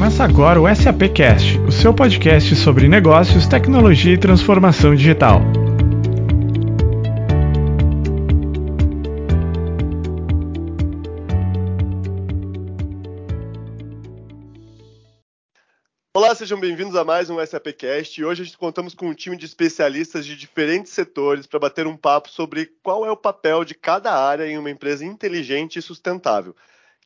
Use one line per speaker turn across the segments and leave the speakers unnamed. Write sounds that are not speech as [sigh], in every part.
Começa agora o SAP Cast, o seu podcast sobre negócios, tecnologia e transformação digital.
Olá, sejam bem-vindos a mais um SAPcast. E hoje a gente contamos com um time de especialistas de diferentes setores para bater um papo sobre qual é o papel de cada área em uma empresa inteligente e sustentável,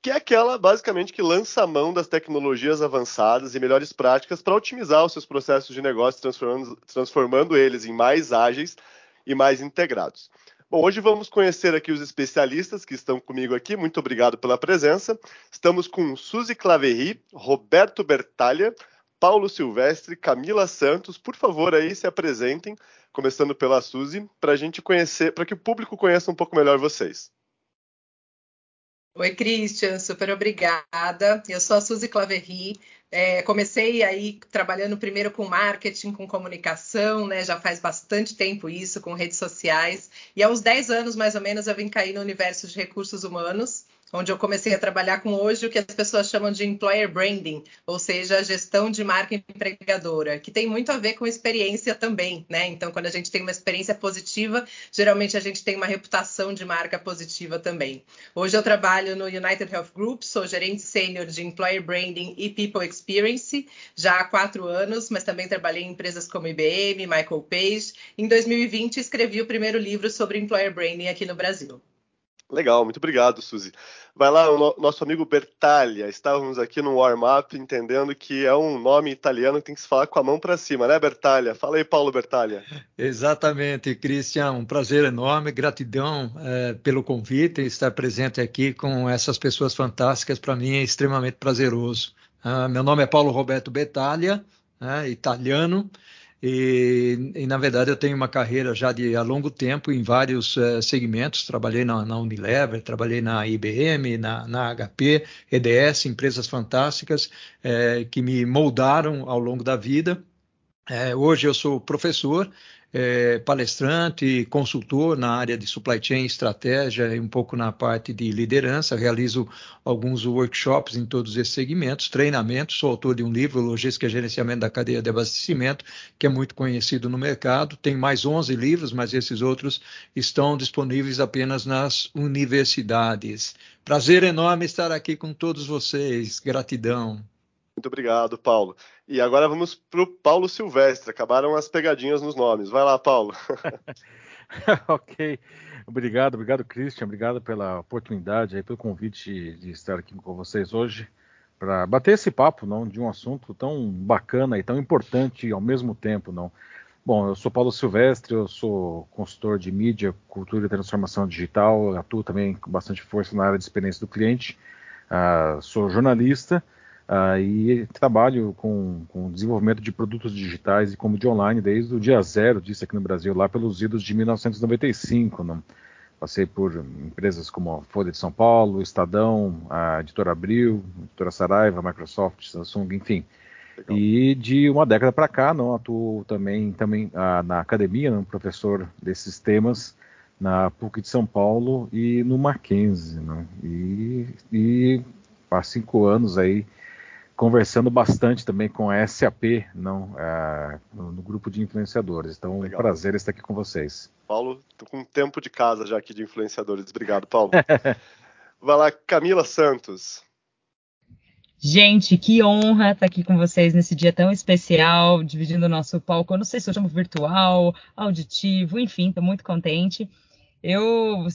que é aquela basicamente que lança a mão das tecnologias avançadas e melhores práticas para otimizar os seus processos de negócio, transformando, transformando eles em mais ágeis e mais integrados. Bom, hoje vamos conhecer aqui os especialistas que estão comigo aqui. Muito obrigado pela presença. Estamos com Suzy Claverry, Roberto Bertalha, Paulo Silvestre, Camila Santos, por favor, aí se apresentem, começando pela Suzy, para a gente conhecer, para que o público conheça um pouco melhor vocês.
Oi, Christian, super obrigada. Eu sou a Suzy Claverry. É, comecei aí trabalhando primeiro com marketing, com comunicação, né? Já faz bastante tempo isso, com redes sociais. E há uns 10 anos, mais ou menos, eu vim cair no universo de recursos humanos onde eu comecei a trabalhar com hoje o que as pessoas chamam de employer branding, ou seja, a gestão de marca empregadora, que tem muito a ver com experiência também, né? Então, quando a gente tem uma experiência positiva, geralmente a gente tem uma reputação de marca positiva também. Hoje eu trabalho no United Health Group, sou gerente sênior de employer branding e people experience já há quatro anos, mas também trabalhei em empresas como IBM, Michael Page. Em 2020 escrevi o primeiro livro sobre employer branding aqui no Brasil.
Legal, muito obrigado, Suzy. Vai lá, o no, nosso amigo Bertaglia. Estávamos aqui no warm-up entendendo que é um nome italiano que tem que se falar com a mão para cima, né, Bertaglia? Fala aí, Paulo Bertaglia.
Exatamente, Cristian. Um prazer enorme, gratidão é, pelo convite e estar presente aqui com essas pessoas fantásticas. Para mim é extremamente prazeroso. Uh, meu nome é Paulo Roberto Bertaglia, é, italiano. E, e, na verdade, eu tenho uma carreira já de há longo tempo em vários uh, segmentos. Trabalhei na, na, Unilever, trabalhei na IBM, na, na HP, EDS, empresas fantásticas uh, que me moldaram ao longo da vida. Uh, hoje eu sou professor é, palestrante, consultor na área de supply chain, estratégia e um pouco na parte de liderança. Realizo alguns workshops em todos esses segmentos, treinamentos. Sou autor de um livro, Logística e Gerenciamento da Cadeia de Abastecimento, que é muito conhecido no mercado. Tem mais 11 livros, mas esses outros estão disponíveis apenas nas universidades. Prazer enorme estar aqui com todos vocês. Gratidão.
Muito obrigado, Paulo. E agora vamos para o Paulo Silvestre. Acabaram as pegadinhas nos nomes. Vai lá, Paulo. [laughs]
ok. Obrigado, obrigado, Christian. Obrigado pela oportunidade, aí, pelo convite de estar aqui com vocês hoje para bater esse papo não, de um assunto tão bacana e tão importante ao mesmo tempo. não. Bom, eu sou Paulo Silvestre, eu sou consultor de mídia, cultura e transformação digital, atuo também com bastante força na área de experiência do cliente, uh, sou jornalista Uh, e trabalho com, com desenvolvimento de produtos digitais e como de online desde o dia zero disso aqui no Brasil, lá pelos idos de 1995. Né? Passei por empresas como a Folha de São Paulo, Estadão, a Editora Abril, a Editora Saraiva, Microsoft, Samsung, enfim. Legal. E de uma década para cá, não atuo também, também ah, na academia, né, professor desses temas na PUC de São Paulo e no Mackenzie. Né? E, e há cinco anos aí conversando bastante também com a SAP, não, é, no, no, grupo de influenciadores. Então, Legal. um prazer estar aqui com vocês.
Paulo, tô com tempo de casa já aqui de influenciadores. Obrigado, Paulo. [laughs] Vai lá, Camila Santos.
Gente, que honra estar aqui com vocês nesse dia tão especial, dividindo o nosso palco. Eu não sei se eu chamo virtual, auditivo, enfim, estou muito contente. Eu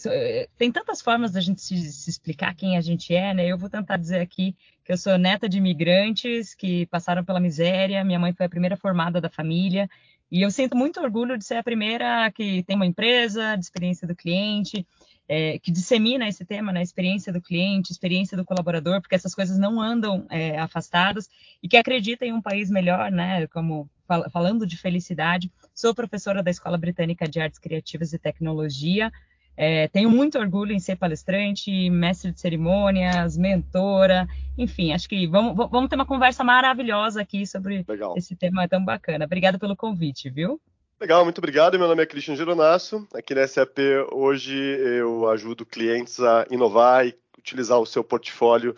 tem tantas formas da gente se, se, explicar quem a gente é, né? Eu vou tentar dizer aqui eu sou neta de imigrantes que passaram pela miséria. Minha mãe foi a primeira formada da família e eu sinto muito orgulho de ser a primeira que tem uma empresa, de experiência do cliente, é, que dissemina esse tema, né? Experiência do cliente, experiência do colaborador, porque essas coisas não andam é, afastadas e que acredita em um país melhor, né? Como fal falando de felicidade, sou professora da Escola Britânica de Artes Criativas e Tecnologia. É, tenho muito orgulho em ser palestrante, mestre de cerimônias, mentora, enfim, acho que vamos, vamos ter uma conversa maravilhosa aqui sobre Legal. esse tema tão bacana. Obrigada pelo convite, viu?
Legal, muito obrigado. Meu nome é Christian Gironasso. Aqui na SAP, hoje eu ajudo clientes a inovar e utilizar o seu portfólio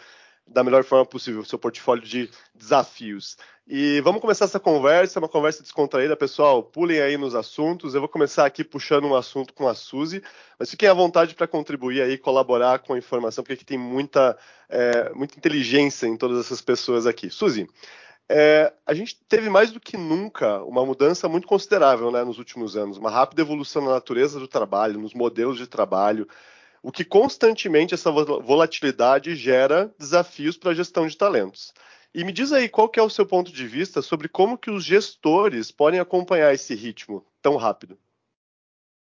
da melhor forma possível o seu portfólio de desafios. E vamos começar essa conversa, uma conversa descontraída, pessoal. Pulem aí nos assuntos. Eu vou começar aqui puxando um assunto com a Suzy, mas fiquem à vontade para contribuir aí, colaborar com a informação, porque aqui tem muita, é, muita inteligência em todas essas pessoas aqui. Suzy, é, a gente teve mais do que nunca uma mudança muito considerável né, nos últimos anos, uma rápida evolução na natureza do trabalho, nos modelos de trabalho, o que constantemente essa volatilidade gera desafios para a gestão de talentos. E me diz aí qual é o seu ponto de vista sobre como que os gestores podem acompanhar esse ritmo tão rápido.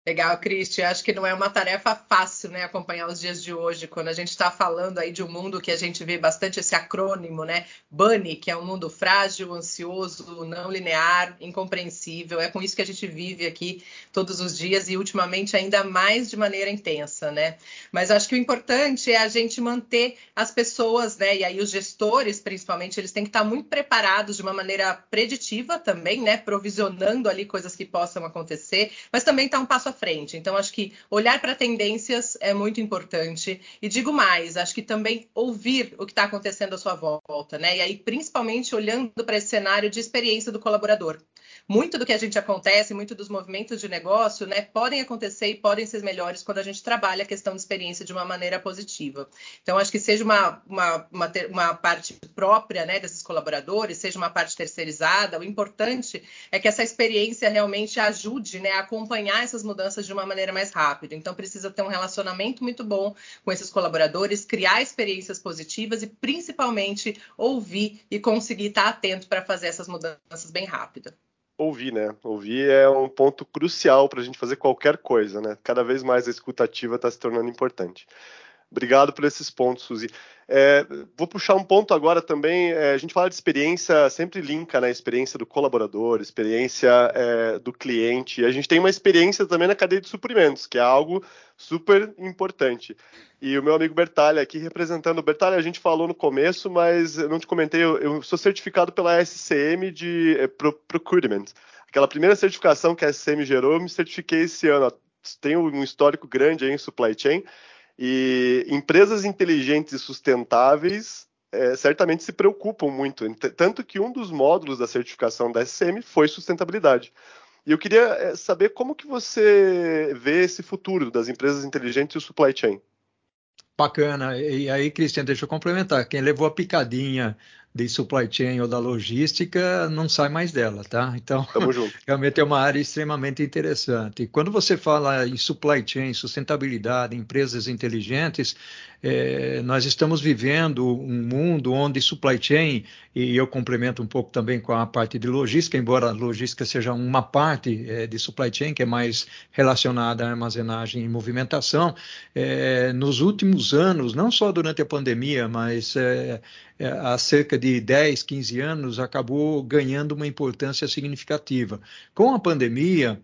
Legal, Cristi. Acho que não é uma tarefa fácil, né, acompanhar os dias de hoje, quando a gente está falando aí de um mundo que a gente vê bastante esse acrônimo, né, BUNNY, que é um mundo frágil, ansioso, não linear, incompreensível. É com isso que a gente vive aqui todos os dias e ultimamente ainda mais de maneira intensa, né? Mas acho que o importante é a gente manter as pessoas, né, e aí os gestores, principalmente, eles têm que estar muito preparados de uma maneira preditiva também, né, provisionando ali coisas que possam acontecer, mas também estar tá um passo frente. Então, acho que olhar para tendências é muito importante. E digo mais, acho que também ouvir o que está acontecendo à sua volta, né? E aí, principalmente olhando para esse cenário de experiência do colaborador muito do que a gente acontece, muito dos movimentos de negócio, né, podem acontecer e podem ser melhores quando a gente trabalha a questão de experiência de uma maneira positiva. Então, acho que seja uma, uma, uma, uma parte própria né, desses colaboradores, seja uma parte terceirizada, o importante é que essa experiência realmente ajude né, a acompanhar essas mudanças de uma maneira mais rápida. Então, precisa ter um relacionamento muito bom com esses colaboradores, criar experiências positivas e, principalmente, ouvir e conseguir estar atento para fazer essas mudanças bem rápido
ouvir, né? Ouvir é um ponto crucial para a gente fazer qualquer coisa, né? Cada vez mais a escutativa está se tornando importante. Obrigado por esses pontos, Suzy. É, vou puxar um ponto agora também. É, a gente fala de experiência, sempre linka na né, experiência do colaborador, experiência é, do cliente. A gente tem uma experiência também na cadeia de suprimentos, que é algo super importante. E o meu amigo Bertalha aqui representando. Bertalha, a gente falou no começo, mas eu não te comentei, eu, eu sou certificado pela SCM de é, Procurement. Aquela primeira certificação que a SCM gerou, eu me certifiquei esse ano. Tenho um histórico grande aí em supply chain. E empresas inteligentes e sustentáveis é, certamente se preocupam muito, tanto que um dos módulos da certificação da SCM foi sustentabilidade. E eu queria é, saber como que você vê esse futuro das empresas inteligentes e o supply chain.
Bacana. E aí, Cristian, deixa eu complementar. Quem levou a picadinha de supply chain ou da logística não sai mais dela, tá? Então, [laughs] realmente é uma área extremamente interessante. E quando você fala em supply chain, sustentabilidade, empresas inteligentes, é, nós estamos vivendo um mundo onde supply chain, e eu complemento um pouco também com a parte de logística, embora a logística seja uma parte é, de supply chain, que é mais relacionada à armazenagem e movimentação, é, nos últimos anos, não só durante a pandemia, mas é, há cerca de 10, 15 anos, acabou ganhando uma importância significativa. Com a pandemia,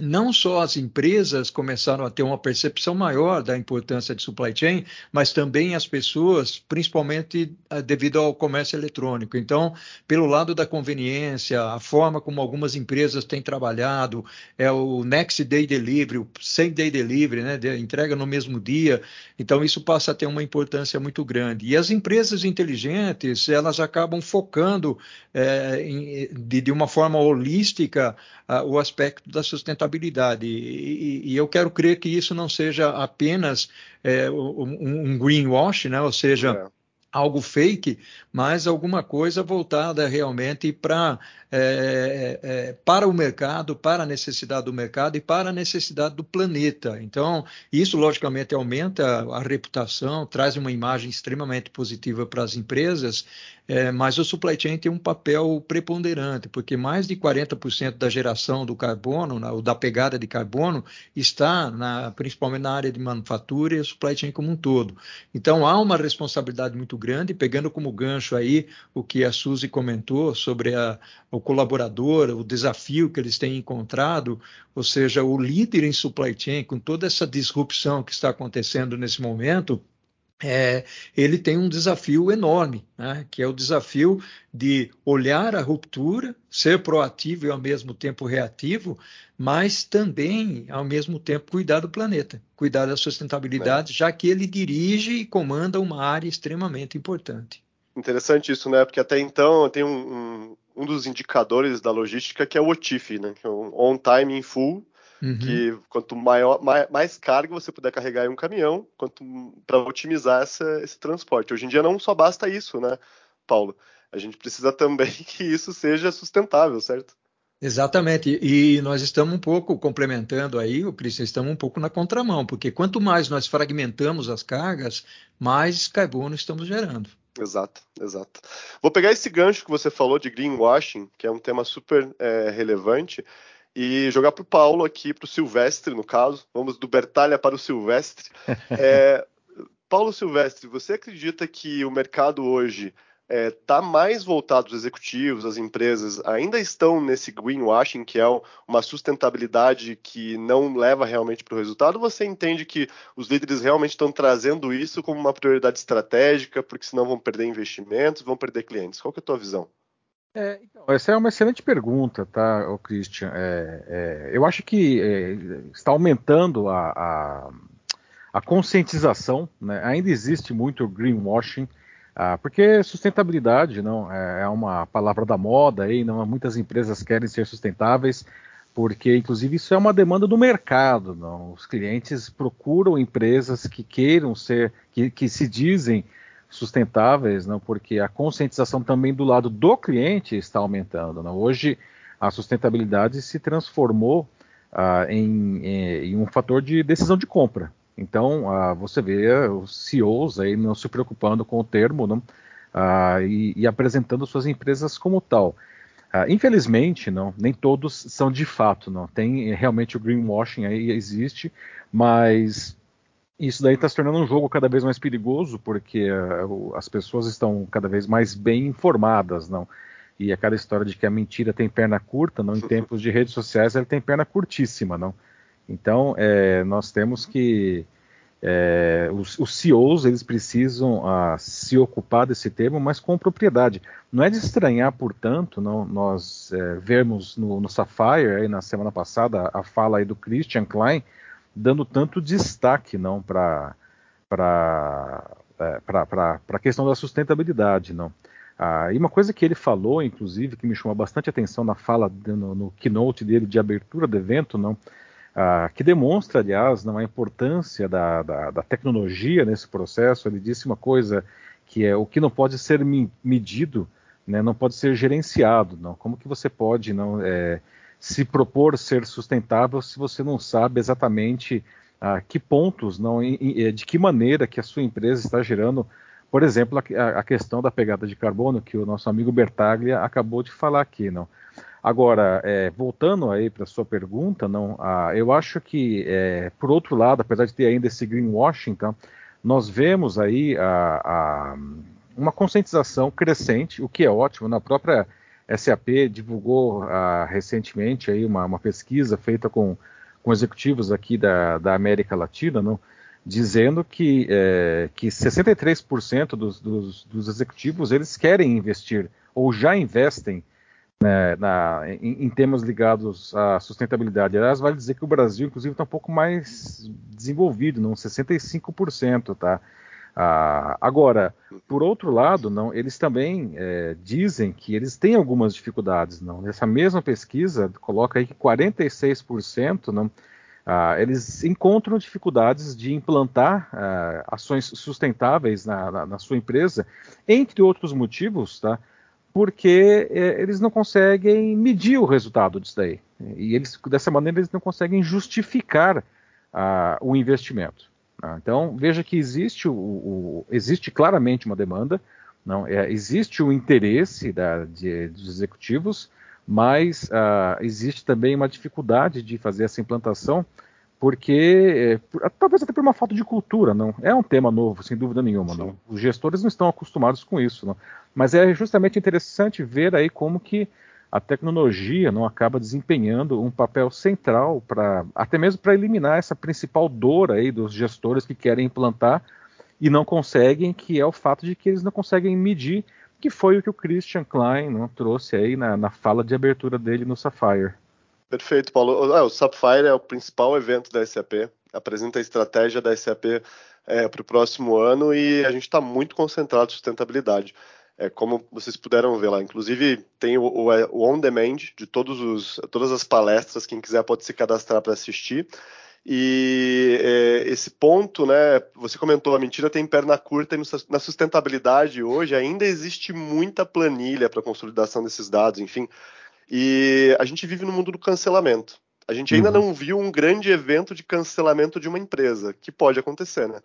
não só as empresas começaram a ter uma percepção maior da importância de supply chain, mas também as pessoas, principalmente eh, devido ao comércio eletrônico. Então, pelo lado da conveniência, a forma como algumas empresas têm trabalhado, é o next day delivery, o same day delivery, né, de entrega no mesmo dia. Então, isso passa a ter uma importância muito grande. E as empresas inteligentes, elas acabam focando é, em, de, de, uma forma holística o aspecto da sustentabilidade sustentabilidade. E, e, e, eu quero crer que isso não seja apenas é, um, um greenwash, né? ou seja, é. algo fake, mas alguma coisa voltada realmente para é, é, para o mercado, para a necessidade do mercado e para a necessidade do planeta. Então, isso logicamente aumenta a reputação, traz uma imagem extremamente positiva para as empresas, é, mas o supply chain tem um papel preponderante, porque mais de 40% da geração do carbono, ou da pegada de carbono, está na, principalmente na área de manufatura e o supply chain como um todo. Então, há uma responsabilidade muito grande, pegando como gancho aí o que a Suzy comentou sobre a, o colaborador, o desafio que eles têm encontrado, ou seja, o líder em supply chain, com toda essa disrupção que está acontecendo nesse momento, é, ele tem um desafio enorme, né, que é o desafio de olhar a ruptura, ser proativo e ao mesmo tempo reativo, mas também, ao mesmo tempo, cuidar do planeta, cuidar da sustentabilidade, é. já que ele dirige e comanda uma área extremamente importante.
Interessante isso, né? Porque até então tem um, um, um dos indicadores da logística que é o OTIF, né? Que é um On Time in Full, Uhum. Que quanto maior, mais, mais, carga você puder carregar em um caminhão, quanto para otimizar essa, esse transporte. Hoje em dia não só basta isso, né, Paulo? A gente precisa também [laughs] que isso seja sustentável, certo?
Exatamente, e nós estamos um pouco complementando aí, o Cristian, estamos um pouco na contramão, porque quanto mais nós fragmentamos as cargas, mais carbono estamos gerando.
Exato, exato. Vou pegar esse gancho que você falou de greenwashing, que é um tema super é, relevante, e jogar para o Paulo aqui, para o Silvestre, no caso. Vamos do Bertalha para o Silvestre. [laughs] É, Paulo Silvestre, você acredita que o mercado hoje está é, tá mais voltado, os executivos, as empresas ainda estão nesse greenwashing, que é uma sustentabilidade que não leva realmente para o resultado? Ou você entende que os líderes realmente estão trazendo isso como uma prioridade estratégica, porque senão vão perder investimentos, vão perder clientes? Qual é a tua visão?
É, então, essa é uma excelente pergunta, tá, Christian? É, é, eu acho que é, está aumentando a, a, a conscientização, né? ainda existe muito greenwashing, ah, porque sustentabilidade não é, é uma palavra da moda, aí, não, muitas empresas querem ser sustentáveis, porque inclusive isso é uma demanda do mercado. Não? Os clientes procuram empresas que queiram ser, que, que se dizem sustentáveis, não, porque a conscientização também do lado do cliente está aumentando. Não? Hoje a sustentabilidade se transformou ah, em, em, um fator de decisão de compra. Então ah, você vê os CEOs aí não se preocupando com o termo não, ah, e, e, apresentando suas empresas como tal. Ah, infelizmente, não, nem todos são de fato, não. Tem realmente o greenwashing aí existe, mas isso daí está se tornando um jogo cada vez mais perigoso, porque uh, as pessoas estão cada vez mais bem informadas, não? E aquela história de que a mentira tem perna curta, não? Em tempos de redes sociais, ela tem perna curtíssima, não? Então, é, nós temos que é, os, os, CEOs eles precisam uh, se ocupar desse tema, mas com propriedade. Não é de estranhar, portanto, não, nós é, vermos no, no Sapphire aí na semana passada a fala aí do Christian Klein dando tanto destaque não para para é, para a questão da sustentabilidade não. Ah, e uma coisa que ele falou inclusive que me chamou bastante atenção na fala no, no keynote dele de abertura do evento não ah, que demonstra aliás não a importância da, da, da, tecnologia nesse processo. Ele disse uma coisa que é o que não pode ser medido né, não pode ser gerenciado não. Como que você pode não é, se propor ser sustentável se você não sabe exatamente a ah, que pontos, não, eh, de que maneira que a sua empresa está gerando, por exemplo, a, a questão da pegada de carbono que o nosso amigo Bertaglia acabou de falar aqui, não. Agora, é, voltando aí para sua pergunta, não, eu acho que, é, por outro lado, apesar de ter ainda esse greenwashing, então, nós vemos aí a, a, uma conscientização crescente, o que é ótimo, na própria SAP divulgou uh, recentemente aí uma, uma, pesquisa feita com, com executivos aqui da, da América Latina, não? dizendo que, é, que 63% dos, dos, dos, executivos eles querem investir ou já investem né, na, em, em, temas ligados à sustentabilidade. Aliás, vale dizer que o Brasil, inclusive, está um pouco mais desenvolvido, não 65%, tá? Ah, agora, por outro lado, não, eles também é, dizem que eles têm algumas dificuldades. Não. Nessa mesma pesquisa, coloca aí que 46% não, ah, eles encontram dificuldades de implantar ah, ações sustentáveis na, na, na, sua empresa, entre outros motivos, tá? porque é, eles não conseguem medir o resultado disso daí. E eles, dessa maneira, eles não conseguem justificar ah, o investimento. Tá? Então veja que existe, o, o, existe claramente uma demanda, não é, existe o interesse da, de, dos executivos, mas uh, existe também uma dificuldade de fazer essa implantação, porque é, talvez até por uma falta de cultura, não é um tema novo, sem dúvida nenhuma. Não. Os gestores não estão acostumados com isso, não. mas é justamente interessante ver aí como que a tecnologia não acaba desempenhando um papel central para até mesmo para eliminar essa principal dor aí dos gestores que querem implantar e não conseguem, que é o fato de que eles não conseguem medir, que foi o que o Christian Klein não, trouxe aí na, na fala de abertura dele no Sapphire.
Perfeito, Paulo. Ah, o Sapphire é o principal evento da SAP, apresenta a estratégia da SAP é, para o próximo ano e a gente está muito concentrado em sustentabilidade. É, como vocês puderam ver lá, inclusive tem o, o, o on demand de os, todas as palestras, quem quiser pode se cadastrar para assistir. E é, esse ponto, né? Você comentou, a mentira tem perna curta e no, na sustentabilidade hoje ainda existe muita planilha para consolidação desses dados, enfim. E a gente vive no mundo do cancelamento. A gente ainda uhum. não viu um grande evento de cancelamento de uma empresa, que pode acontecer, né?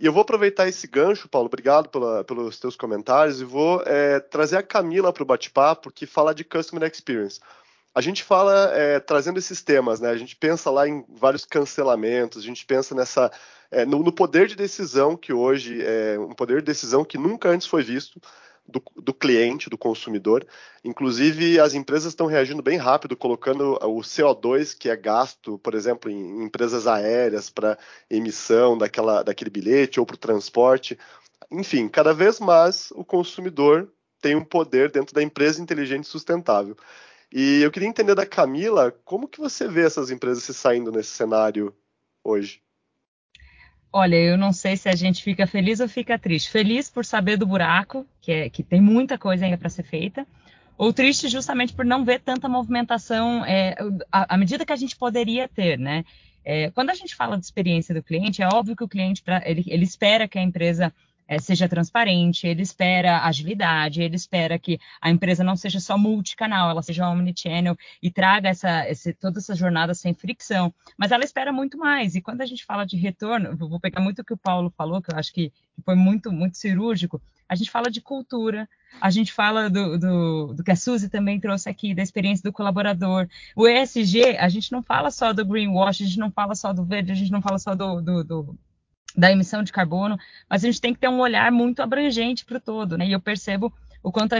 E eu vou aproveitar esse gancho, Paulo, obrigado pela, pelos teus comentários, e vou é, trazer a Camila para o bate-papo, que fala de Customer Experience a gente fala é, trazendo esses temas, né? A gente pensa lá em vários cancelamentos, a gente pensa nessa é, no, no, poder de decisão que hoje é um poder de decisão que nunca antes foi visto do, do cliente, do consumidor. Inclusive, as empresas estão reagindo bem rápido, colocando o CO2 que é gasto, por exemplo, em, em empresas aéreas para emissão daquela, daquele bilhete ou para o transporte. Enfim, cada vez mais o consumidor tem um poder dentro da empresa inteligente e sustentável. E eu queria entender da Camila, como que você vê essas empresas se saindo nesse cenário hoje?
Olha, eu não sei se a gente fica feliz ou fica triste. Feliz por saber do buraco, que, é, que tem muita coisa ainda para ser feita, ou triste justamente por não ver tanta movimentação é, à, medida que a gente poderia ter, né? É, quando a gente fala de experiência do cliente, é óbvio que o cliente pra, ele, ele espera que a empresa é, seja transparente, ele espera agilidade, ele espera que a empresa não seja só multicanal, ela seja omnichannel e traga essa, esse, toda essa jornada sem fricção. Mas ela espera muito mais. E quando a gente fala de retorno, vou pegar muito o que o Paulo falou, que eu acho que foi muito, muito cirúrgico. A gente fala de cultura, a gente fala do, do, do, que a Suzy também trouxe aqui, da experiência do colaborador. O ESG, a gente não fala só do greenwash, a gente não fala só do verde, a gente não fala só do, do, do da emissão de carbono, mas a gente tem que ter um olhar muito abrangente para o todo, né? E eu percebo o quanto a,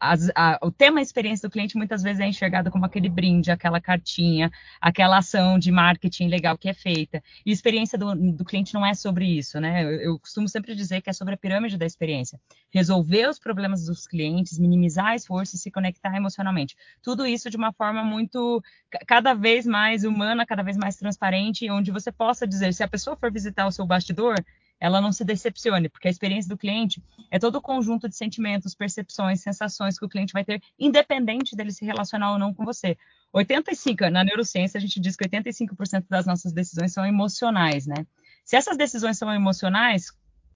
a, a, o tema experiência do cliente muitas vezes é enxergado como aquele brinde, aquela cartinha, aquela ação de marketing legal que é feita. E experiência do, do cliente não é sobre isso, né? Eu, eu, costumo sempre dizer que é sobre a pirâmide da experiência. Resolver os problemas dos clientes, minimizar esforço e se conectar emocionalmente. Tudo isso de uma forma muito, cada vez mais humana, cada vez mais transparente, onde você possa dizer, se a pessoa for visitar o seu bastidor, ela não se decepcione, porque a experiência do cliente é todo o conjunto de sentimentos, percepções, sensações que o cliente vai ter, independente dele se relacionar ou não com você. 85, na neurociência a gente diz que 85% das nossas decisões são emocionais, né? Se essas decisões são emocionais,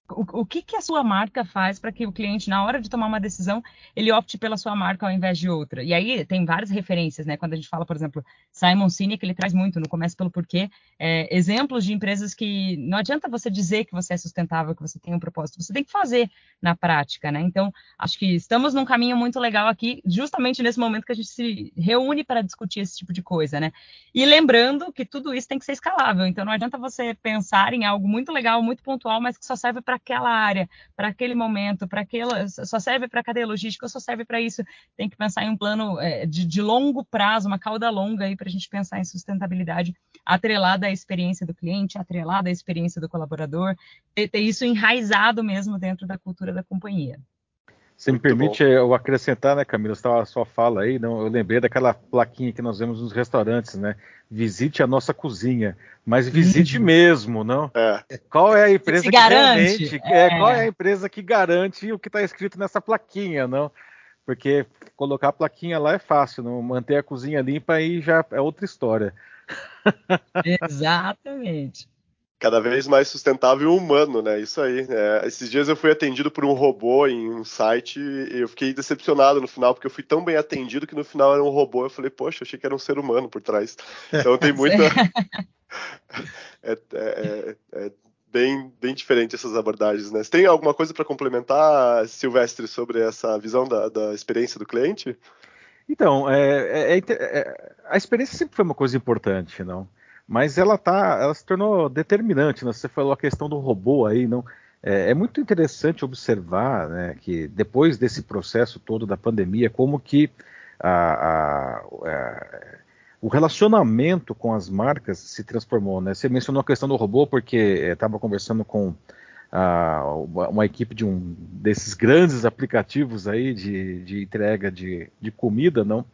o, o que, que a sua marca faz para que o cliente, na hora de tomar uma decisão, ele opte pela sua marca ao invés de outra? E aí tem várias referências, né? Quando a gente fala, por exemplo, Simon Sinek, ele traz muito no Começo pelo Porquê, é, exemplos de empresas que não adianta você dizer que você é sustentável, que você tem um propósito, você tem que fazer na prática, né? Então, acho que estamos num caminho muito legal aqui, justamente nesse momento que a gente se reúne para discutir esse tipo de coisa, né? E lembrando que tudo isso tem que ser escalável, então não adianta você pensar em algo muito legal, muito pontual, mas que só serve para aquela área, para aquele momento, para aquela, só serve para cadeia logística, só serve para isso. Tem que pensar em um plano é, de, de, longo prazo, uma cauda longa aí para a gente pensar em sustentabilidade atrelada à experiência do cliente, atrelada à experiência do colaborador, ter, ter isso enraizado mesmo dentro da cultura da companhia.
Se me permite bom. eu acrescentar, né, Camila, você estava só fala aí, não, eu lembrei daquela plaquinha que nós vemos nos restaurantes, né? Visite a nossa cozinha, mas visite uhum. mesmo, não? É. Qual é a empresa que, que garante? É. é. Qual é a empresa que garante o que está escrito nessa plaquinha, não? Porque colocar a plaquinha lá é fácil, não? Manter a cozinha limpa aí já é outra história. [laughs]
Exatamente
cada vez mais sustentável e humano, né? Isso aí. É, esses dias eu fui atendido por um robô em um site e eu fiquei decepcionado no final, porque eu fui tão bem atendido que no final era um robô. Eu falei, poxa, achei que era um ser humano por trás. Então tem [laughs] muita. [laughs] é, é, é, é, bem, bem diferente essas abordagens, né? Você tem alguma coisa para complementar, Silvestre, sobre essa visão da, da experiência do cliente?
Então, é, é, é, a experiência sempre foi uma coisa importante, não? Mas ela tá, ela se tornou determinante. Né? Você falou a questão do robô aí, não? É, é muito interessante observar, né, que depois desse processo todo da pandemia, como que a, a, a, o relacionamento com as marcas se transformou, né? Você mencionou a questão do robô porque estava conversando com uma equipe de um desses grandes aplicativos aí de, de entrega de, de comida, não?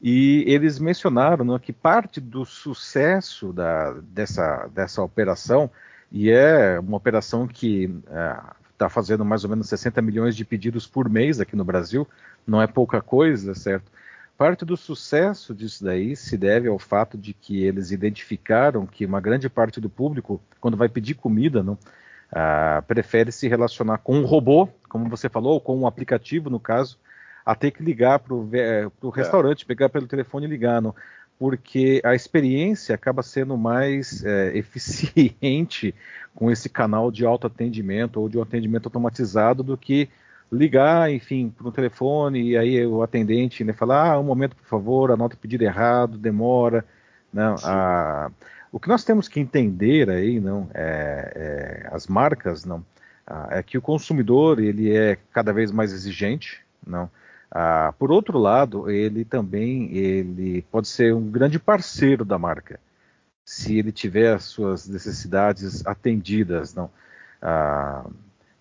E eles mencionaram não, que parte do sucesso da, dessa, dessa operação, e é uma operação que está é, fazendo mais ou menos 60 milhões de pedidos por mês aqui no Brasil, não é pouca coisa, certo? Parte do sucesso disso daí se deve ao fato de que eles identificaram que uma grande parte do público, quando vai pedir comida, não, ah, prefere se relacionar com um robô, como você falou, ou com um aplicativo, no caso, a ter que ligar para o é. restaurante, pegar pelo telefone e ligar, não, porque a experiência acaba sendo mais é, [laughs] eficiente com esse canal de autoatendimento ou de um atendimento automatizado do que ligar, enfim, para um telefone e aí o atendente né, falar, ah, um momento, por favor, anota o pedido errado, demora. Não, a, o que nós temos que entender aí, não, é, é, as marcas, não, é que o consumidor ele é cada vez mais exigente, não. Ah, por outro lado, ele também ele pode ser um grande parceiro da marca, se ele tiver as suas necessidades atendidas, não. Ah,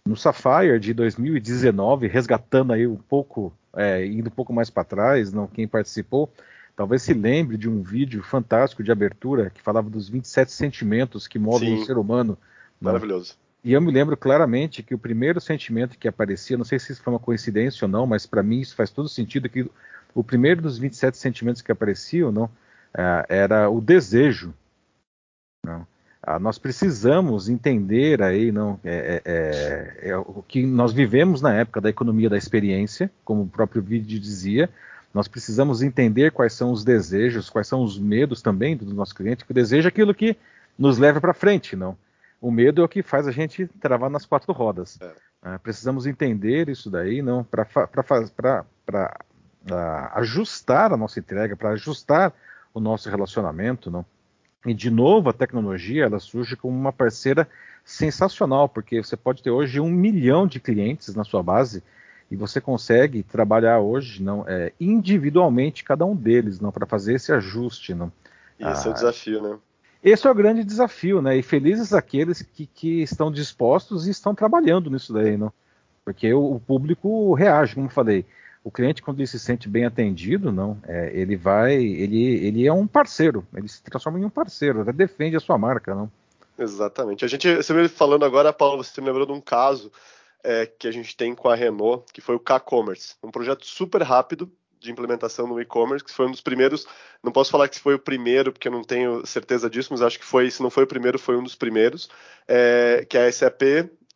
no Sapphire de 2019, resgatando aí um pouco, é, indo um pouco mais para trás, não quem participou, talvez se lembre de um vídeo fantástico de abertura que falava dos 27 sentimentos que movem Sim. o ser humano.
Maravilhoso.
E eu me lembro claramente que o primeiro sentimento que aparecia, não sei se isso foi uma coincidência ou não, mas para mim isso faz todo sentido, que o primeiro dos 27 sentimentos que apareciam não, é, era o desejo. Não. Ah, nós precisamos entender aí não, é, é, é, é, o que nós vivemos na época da economia da experiência, como o próprio vídeo dizia. Nós precisamos entender quais são os desejos, quais são os medos também do nosso cliente, que o desejo é aquilo que nos leva para frente, não. O medo é o que faz a gente travar nas quatro rodas. Ah, precisamos entender isso daí, não, para ajustar a nossa entrega, para ajustar o nosso relacionamento, não e de novo, a tecnologia ela surge como uma parceira sensacional, porque você pode ter hoje um milhão de clientes na sua base e você consegue trabalhar hoje não é, individualmente cada um deles, não para fazer esse ajuste, não.
Esse ah, é o ah, desafio, né?
Esse é o grande desafio, né? E felizes aqueles que, que estão dispostos e estão trabalhando nisso daí, não? Porque o, o público reage, como eu falei o cliente quando ele se sente bem atendido, não, é, ele vai, ele, ele é um parceiro, ele se transforma em um parceiro, até defende a sua marca, não?
Exatamente. A gente, você me falando agora, Paulo, você me lembrou de um caso é, que a gente tem com a Renault, que foi o K-Commerce, um projeto super rápido de implementação no e-commerce, que foi um dos primeiros, não posso falar que foi o primeiro, porque eu não tenho certeza disso, mas acho que foi, se não foi o primeiro, foi um dos primeiros, é, que a SAP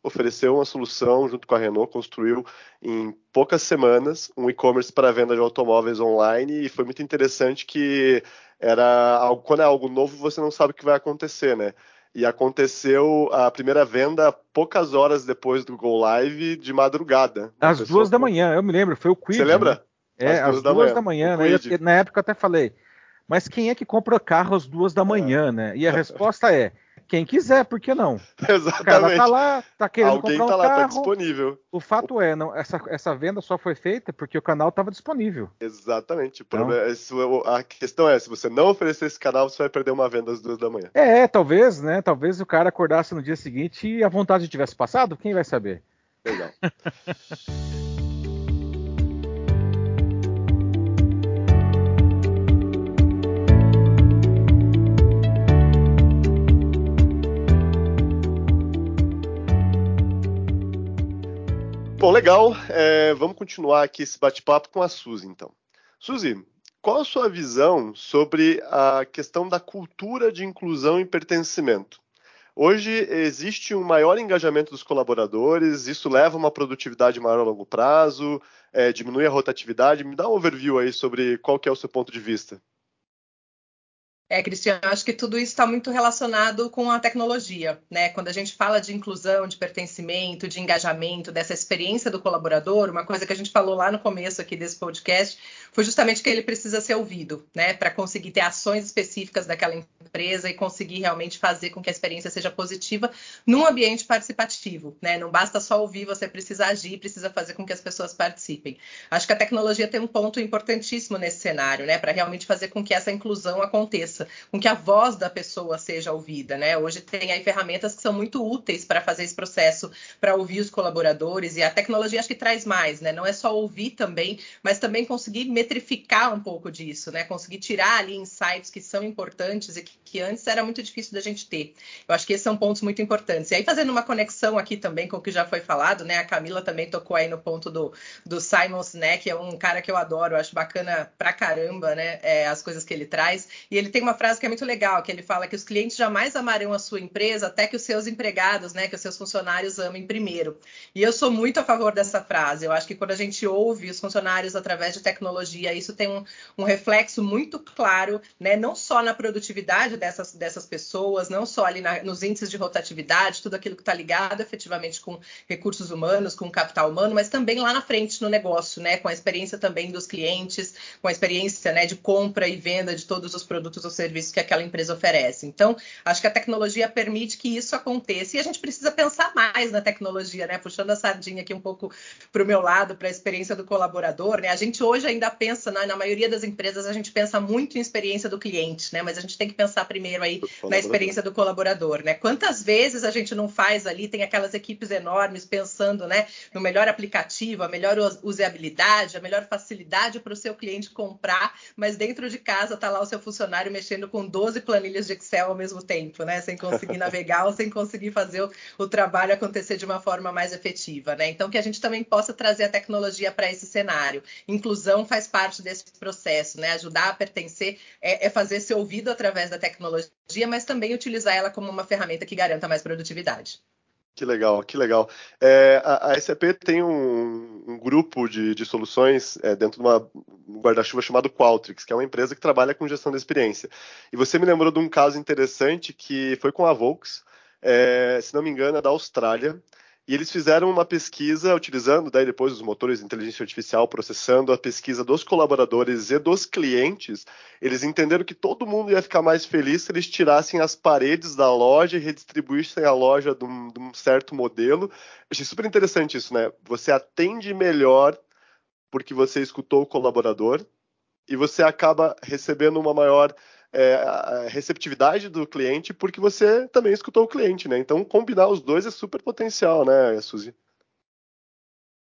ofereceu uma solução junto com a Renault, construiu em poucas semanas um e-commerce para venda de automóveis online e foi muito interessante que era algo, quando é algo novo você não sabe o que vai acontecer, né? E aconteceu a primeira venda poucas horas depois do Go Live de madrugada.
Às duas da manhã, eu me lembro, foi o Quid.
Você lembra?
Né? É, às duas, da, duas manhã, da manhã, né? Eu, na época eu até falei, mas quem é que compra carro às duas da manhã, é. né? E a [laughs] resposta é quem quiser, por que não?
Exatamente. [laughs] O
cara tá lá, tá querendo
Alguém
comprar
tá
um
lá,
tá carro.
tá disponível.
O fato é, não, essa, essa venda só foi feita porque o canal estava disponível.
Exatamente. Problema, é, a questão é, se você não oferecer esse canal, você vai perder uma venda às duas da manhã.
É, talvez, né? Talvez o cara acordasse no dia seguinte e a vontade tivesse passado, quem vai saber?
Legal. [laughs] Bom, legal. É, vamos continuar aqui esse bate-papo com a Suzy, então. Suzy, qual a sua visão sobre a questão da cultura de inclusão e pertencimento? Hoje existe um maior engajamento dos colaboradores, isso leva a uma produtividade maior a longo prazo, é, diminui a rotatividade. Me dá um overview aí sobre qual que é o seu ponto de vista.
É, Cristiano, acho que tudo isso está muito relacionado com a tecnologia, né? Quando a gente fala de inclusão, de pertencimento, de engajamento, dessa experiência do colaborador, uma coisa que a gente falou lá no começo aqui desse podcast foi justamente que ele precisa ser ouvido, né? Para conseguir ter ações específicas daquela empresa e conseguir realmente fazer com que a experiência seja positiva num ambiente participativo, né? Não basta só ouvir, você precisa agir, precisa fazer com que as pessoas participem. Acho que a tecnologia tem um ponto importantíssimo nesse cenário, né? Para realmente fazer com que essa inclusão aconteça faça com que a voz da pessoa seja ouvida, né? Hoje tem aí ferramentas que são muito úteis para fazer esse processo, para ouvir os colaboradores e a tecnologia acho que traz mais, né? Não é só ouvir também, mas também conseguir metrificar um pouco disso, né? Conseguir tirar ali insights que são importantes e que, que antes era muito difícil da gente ter. Eu acho que esses são pontos muito importantes. E aí fazendo uma conexão aqui também com o que já foi falado, né? A Camila também tocou aí no ponto do, do Simon Sinek, é um cara que eu adoro, eu acho bacana pra caramba, né? É, as coisas que ele traz. E ele tem uma frase que é muito legal, que ele fala que os clientes jamais amarão a sua empresa até que os seus empregados, né? Que os seus funcionários amem primeiro. E eu sou muito a favor dessa frase. Eu acho que quando a gente ouve os funcionários através de tecnologia, isso tem um, um reflexo muito claro, né? Não só na produtividade dessas, dessas pessoas, não só ali na, nos índices de rotatividade, tudo aquilo que está ligado efetivamente com recursos humanos, com capital humano, mas também lá na frente no negócio, né? Com a experiência também dos clientes, com a experiência né, de compra e venda de todos os produtos ou serviços que aquela empresa oferece. Então, acho que a tecnologia permite que isso aconteça e a gente precisa pensar mais na tecnologia, né? Puxando a sardinha aqui um pouco para o meu lado, para a experiência do colaborador, né? A gente hoje ainda pensa, na, na maioria das empresas, a gente pensa muito em experiência do cliente, né? Mas a gente tem que pensar primeiro aí na experiência do colaborador, né? Quantas vezes a gente não faz ali, tem aquelas equipes enormes pensando, né, no melhor aplicativo, a melhor usabilidade, a melhor facilidade para o seu cliente comprar, mas dentro de casa está lá o seu funcionário mexendo com 12 planilhas de Excel ao mesmo tempo, né? Sem conseguir [laughs] navegar ou sem conseguir fazer o, o trabalho acontecer de uma forma mais efetiva, né? Então que a gente também possa trazer a tecnologia para esse cenário. Inclusão faz parte desse processo, né? Ajudar a pertencer é, é fazer ser ouvido através da tecnologia, mas também utilizar ela como uma ferramenta que garanta mais produtividade.
Que legal, que legal. É, a, a, SAP tem um, um grupo de, de soluções é, dentro de uma, um guarda-chuva chamado Qualtrics, que é uma empresa que trabalha com gestão da experiência. E você me lembrou de um caso interessante que foi com a Volks, é, se não me engano, é da Austrália, e eles fizeram uma pesquisa utilizando daí depois os motores de inteligência artificial processando a pesquisa dos colaboradores e dos clientes. Eles entenderam que todo mundo ia ficar mais feliz se eles tirassem as paredes da loja e redistribuíssem a loja de um, de um certo modelo. Achei super interessante isso, né? Você atende melhor porque você escutou o colaborador e você acaba recebendo uma maior é, receptividade do cliente porque você também escutou o cliente, né? Então, combinar os dois é super potencial, né, Suzy?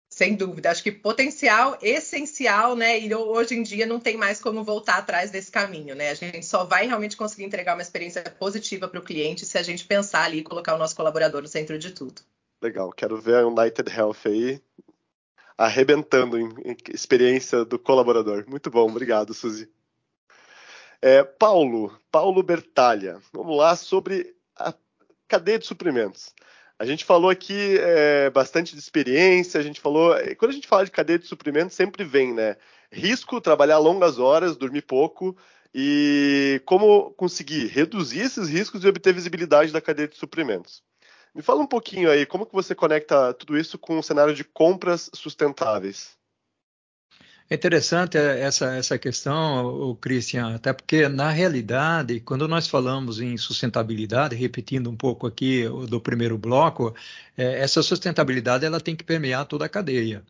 Sem dúvida, acho que potencial essencial, né? E hoje em dia não tem mais como voltar atrás desse caminho, né? A gente só vai realmente conseguir entregar uma experiência positiva para o cliente se a gente pensar ali e colocar o nosso colaborador no centro de tudo.
Legal, quero ver a United Health aí arrebentando em experiência do colaborador. Muito bom, obrigado, Suzy. É, Paulo, Paulo Bertalha, vamos lá sobre a cadeia de suprimentos. A gente falou aqui é, bastante de experiência, a gente falou. Quando a gente fala de cadeia de suprimentos, sempre vem, né? Risco, trabalhar longas horas, dormir pouco, e como conseguir reduzir esses riscos e obter visibilidade da cadeia de suprimentos. Me fala um pouquinho aí, como que você conecta tudo isso com o cenário de compras sustentáveis?
É interessante essa, essa questão, o Christian, até porque, na realidade, quando nós falamos em sustentabilidade, repetindo um pouco aqui do primeiro bloco, é, essa sustentabilidade ela tem que permear toda a cadeia.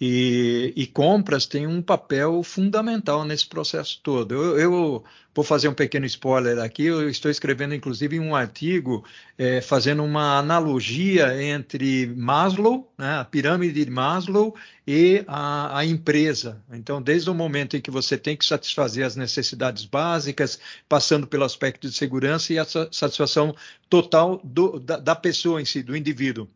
E, e, compras têm um papel fundamental nesse processo todo. Eu, eu, vou fazer um pequeno spoiler aqui, eu estou escrevendo inclusive um artigo é, fazendo uma analogia entre Maslow, né, a pirâmide de Maslow, e a, a, empresa. Então, desde o momento em que você tem que satisfazer as necessidades básicas, passando pelo aspecto de segurança e a satisfação total do, da, da pessoa em si, do indivíduo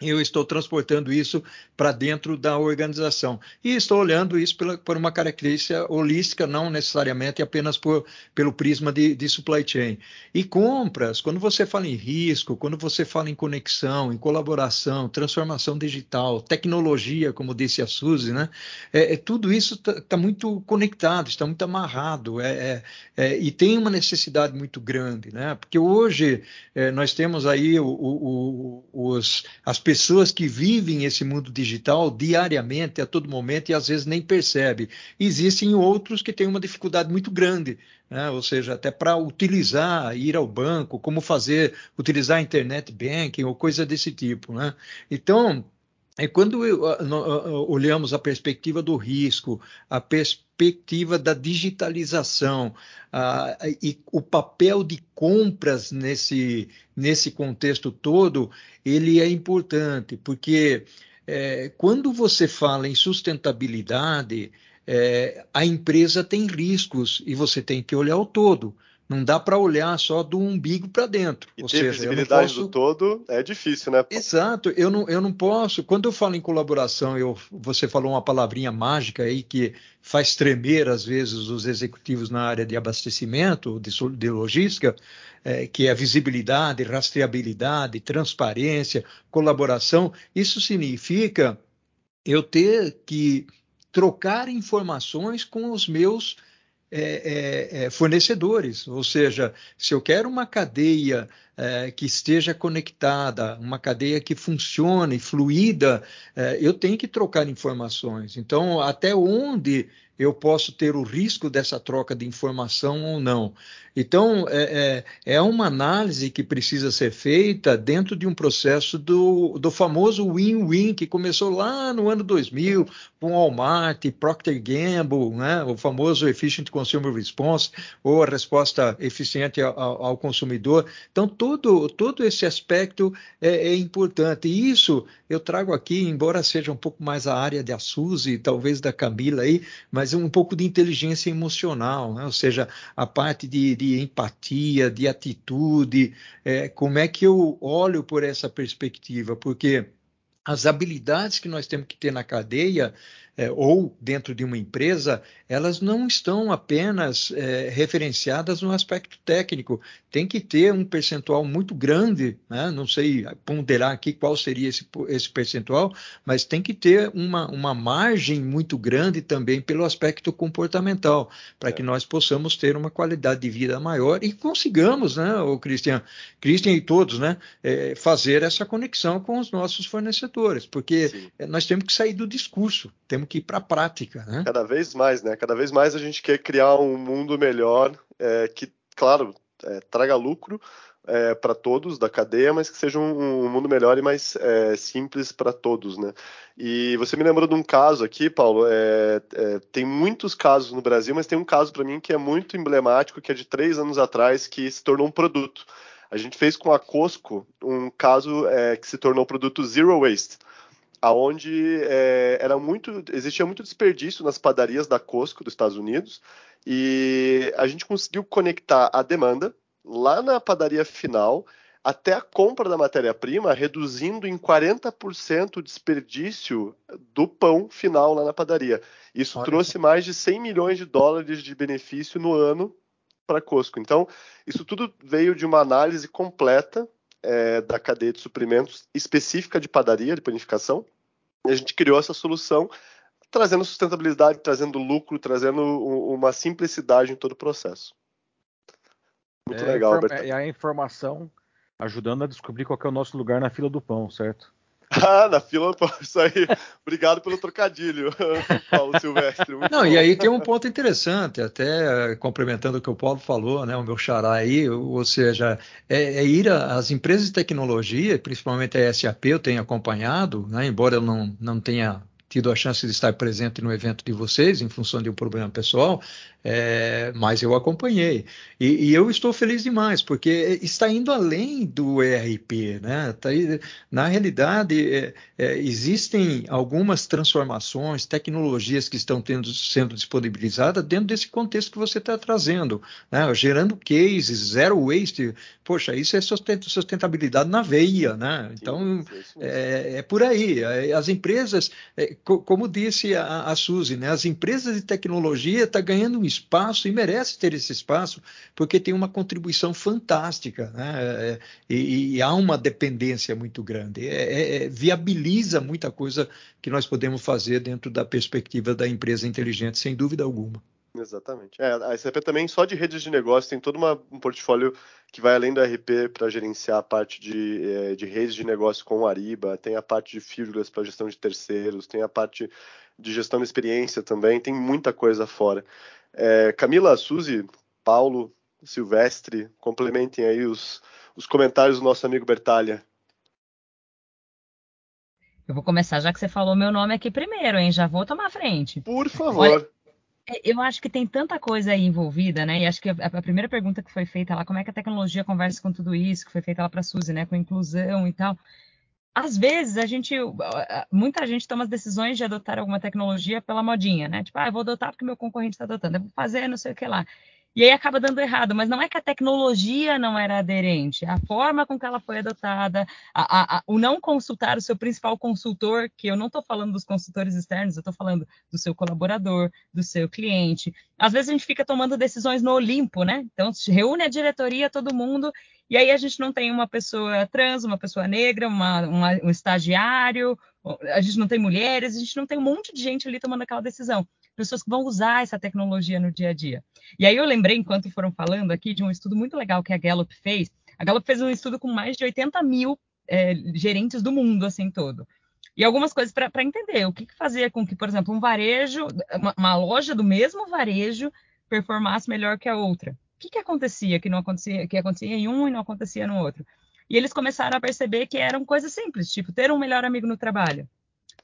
eu estou transportando isso para dentro da organização. E estou olhando isso pela, por uma característica holística, não necessariamente apenas por, pelo prisma de, de, supply chain. E compras, quando você fala em risco, quando você fala em conexão, em colaboração, transformação digital, tecnologia, como disse a Suzy, né? É, é tudo isso está tá muito conectado, está muito amarrado é, é, é, e tem uma necessidade muito grande, né? porque hoje é, nós temos aí o, o, o, os, as pessoas que vivem esse mundo digital diariamente, a todo momento, e às vezes nem percebe. Existem outros que têm uma dificuldade muito grande, né? ou seja, até para utilizar, ir ao banco, como fazer, utilizar internet banking ou coisa desse tipo. Né? Então, é quando olhamos a perspectiva do risco, a perspectiva da digitalização e o papel de compras nesse, nesse contexto todo, ele é importante, porque é, quando você fala em sustentabilidade, é, a empresa tem riscos e você tem que olhar o todo. Não dá para olhar só do umbigo para dentro.
E Ou ter seja, visibilidade posso... do todo é difícil, né?
Exato. Eu não, eu não posso. Quando eu falo em colaboração, eu, você falou uma palavrinha mágica aí que faz tremer às vezes os executivos na área de abastecimento, de, de logística, é, que é visibilidade, rastreabilidade, transparência, colaboração. Isso significa eu ter que trocar informações com os meus é, é, é, fornecedores, ou seja, se eu quero uma cadeia é, que esteja conectada, uma cadeia que funcione, fluida, é, eu tenho que trocar informações. Então, até onde eu posso ter o risco dessa troca de informação ou não. Então, é, é, é, uma análise que precisa ser feita dentro de um processo do, do famoso win-win, que começou lá no ano 2000, com Walmart, Procter Gamble, né, o famoso Efficient Consumer Response, ou a resposta eficiente ao, ao consumidor. Então, todo, todo esse aspecto é, é, importante. E isso eu trago aqui, embora seja um pouco mais a área da Suzy, talvez da Camila aí, mas um pouco de inteligência emocional, né? ou seja, a parte de, de empatia, de atitude, é, como é que eu olho por essa perspectiva? Porque as habilidades que nós temos que ter na cadeia é, ou dentro de uma empresa, elas não estão apenas é, referenciadas no aspecto técnico. Tem que ter um percentual muito grande, né? não sei ponderar aqui qual seria esse, esse percentual, mas tem que ter uma, uma margem muito grande também pelo aspecto comportamental, para é. que nós possamos ter uma qualidade de vida maior e consigamos, né, o Christian, Christian e todos, né, é, fazer essa conexão com os nossos fornecedores, porque Sim. nós temos que sair do discurso, temos que ir para a prática. Né?
Cada vez mais, né? Cada vez mais a gente quer criar um mundo melhor é, que, claro, é, traga lucro é, para todos da cadeia, mas que seja um, um mundo melhor e mais é, simples para todos, né? E você me lembrou de um caso aqui, Paulo. É, é, tem muitos casos no Brasil, mas tem um caso para mim que é muito emblemático, que é de três anos atrás, que se tornou um produto. A gente fez com a Costco um caso que se tornou o produto Zero Waste aonde é, era muito existia muito desperdício nas padarias da Costco dos Estados Unidos e a gente conseguiu conectar a demanda lá na padaria final até a compra da matéria-prima, reduzindo em 40% o desperdício do pão final lá na padaria. Isso Olha. trouxe mais de 100 milhões de dólares de benefício no ano para a Costco. Então, isso tudo veio de uma análise completa é, da cadeia de suprimentos específica de padaria, de panificação. E a gente criou essa solução trazendo sustentabilidade, trazendo lucro, trazendo uma simplicidade em todo o processo.
Muito é, legal. É a informação ajudando a descobrir qual é o nosso lugar na fila do pão, certo?
Ah, na fila, isso aí. Obrigado pelo trocadilho, [laughs] Paulo Silvestre.
Não, bom. e aí tem um ponto interessante, até complementando o que o Paulo falou, né, o meu xará aí, ou seja, é, é ir às empresas de tecnologia, principalmente a SAP, eu tenho acompanhado, né, embora eu não, não tenha tido a chance de estar presente no evento de vocês, em função de um problema pessoal, é, mas eu acompanhei. E, e, eu estou feliz demais, porque está indo além do ERP. Né? Tá na realidade, é, é, existem algumas transformações, tecnologias que estão tendo, sendo disponibilizadas dentro desse contexto que você está trazendo, né? gerando cases, zero waste. Poxa, isso é sustentabilidade na veia. Né? Então, é, é, por aí. As empresas, é, como disse a, a Suzy, né? as empresas de tecnologia estão tá ganhando um espaço e merece ter esse espaço, porque tem uma contribuição fantástica, né? É, e, e, há uma dependência muito grande. É, é, é, viabiliza muita coisa que nós podemos fazer dentro da perspectiva da empresa inteligente, sem dúvida alguma.
Exatamente. É, a SAP também, só de redes de negócio, tem todo uma, um portfólio que vai além do RP para gerenciar a parte de, é, de redes de negócio com o Ariba, tem a parte de fibras para gestão de terceiros, tem a parte de gestão de experiência também, tem muita coisa fora. É, Camila, Suzy, Paulo, Silvestre, complementem aí os, os comentários do nosso amigo Bertalha.
Eu vou começar já que você falou meu nome aqui primeiro, hein? Já vou tomar frente.
Por favor. Olha,
eu acho que tem tanta coisa aí envolvida, né? E acho que a, a, primeira pergunta que foi feita lá, como é que a tecnologia conversa com tudo isso, que foi feita lá para a Suzy, né? Com inclusão e tal. Às vezes a gente, muita gente toma as decisões de adotar alguma tecnologia pela modinha, né? Tipo, ah, eu vou adotar porque meu concorrente está adotando, eu vou fazer não sei o que lá. E aí acaba dando errado, mas não é que a tecnologia não era aderente, a forma com que ela foi adotada, a, a, a, o não consultar o seu principal consultor, que eu não estou falando dos consultores externos, eu estou falando do seu colaborador, do seu cliente. Às vezes a gente fica tomando decisões no Olimpo, né? Então se reúne a diretoria, todo mundo, e aí a gente não tem uma pessoa trans, uma pessoa negra, uma, uma, um estagiário, a gente não tem mulheres, a gente não tem um monte de gente ali tomando aquela decisão pessoas que vão usar essa tecnologia no dia a dia. E aí eu lembrei, enquanto foram falando aqui, de um estudo muito legal que a Gallup fez. A Gallup fez um estudo com mais de 80 mil é, gerentes do mundo, assim, todo. E algumas coisas para entender. O que, que fazia com que, por exemplo, um varejo, uma, uma, loja do mesmo varejo performasse melhor que a outra? O que, que acontecia que não acontecia, que acontecia em um e não acontecia no outro? E eles começaram a perceber que eram coisas simples, tipo ter um melhor amigo no trabalho,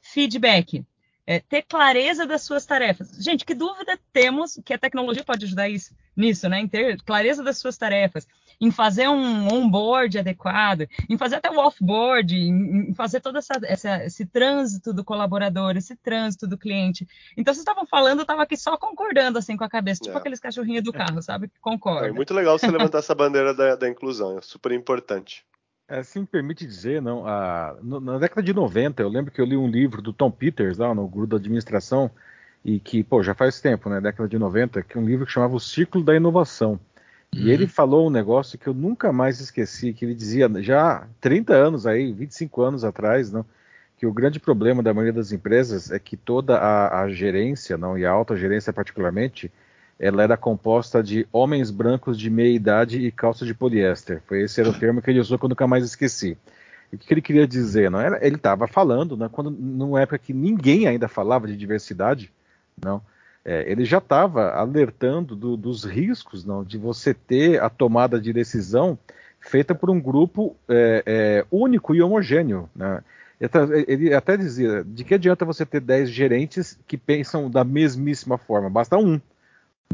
feedback, é, ter clareza das suas tarefas. Gente, que dúvida temos que a tecnologia pode ajudar isso, nisso, né? Em ter clareza das suas tarefas, em fazer um onboard adequado, em fazer até o offboard, em, em fazer todo essa, essa, esse trânsito do colaborador, esse trânsito do cliente. Então, vocês estavam falando, eu estava aqui só concordando assim com a cabeça, tipo é. aqueles cachorrinhos do carro, sabe? Concordo.
É muito legal você levantar [laughs] essa bandeira da, da inclusão, é super importante.
É, se me permite dizer, não, a, na década de 90, eu lembro que eu li um livro do Tom Peters, lá no grupo da administração, e que, pô, já faz tempo, né, década de 90, que um livro que chamava O Ciclo da Inovação. Uhum. E ele falou um negócio que eu nunca mais esqueci, que ele dizia já 30 anos aí, 25 anos atrás, não, que o grande problema da maioria das empresas é que toda a, a gerência, não, e a alta gerência particularmente, ela era composta de homens brancos de meia idade e calça de poliéster. Foi esse era o termo que ele usou que eu nunca mais esqueci. O que ele queria dizer? Não era, ele estava falando, né, quando numa época que ninguém ainda falava de diversidade, não. É, ele já estava alertando do, dos riscos, não, de você ter a tomada de decisão feita por um grupo é, é, único e homogêneo, né? Ele até dizia: de que adianta você ter 10 gerentes que pensam da mesmíssima forma? Basta um.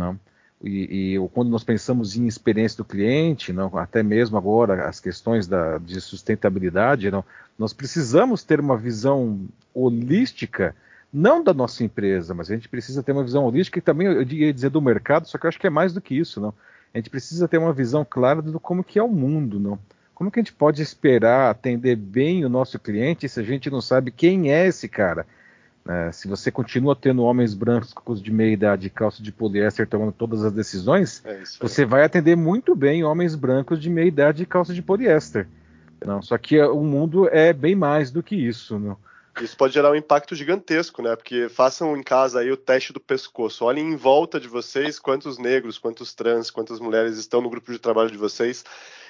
Não? E, e, quando nós pensamos em experiência do cliente, não, até mesmo agora as questões da, de sustentabilidade, não, nós precisamos ter uma visão holística, não da nossa empresa, mas a gente precisa ter uma visão holística e também eu ia dizer do mercado, só que eu acho que é mais do que isso, não. A gente precisa ter uma visão clara do como que é o mundo, não. Como que a gente pode esperar atender bem o nosso cliente se a gente não sabe quem é esse cara? É, se você continua tendo homens brancos de meia idade e calça de poliéster tomando todas as decisões, é você vai atender muito bem homens brancos de meia idade e calça de poliéster. Não, só que o mundo é bem mais do que isso. Não?
Isso pode gerar um impacto gigantesco, né? Porque façam em casa aí o teste do pescoço. Olhem em volta de vocês quantos negros, quantos trans, quantas mulheres estão no grupo de trabalho de vocês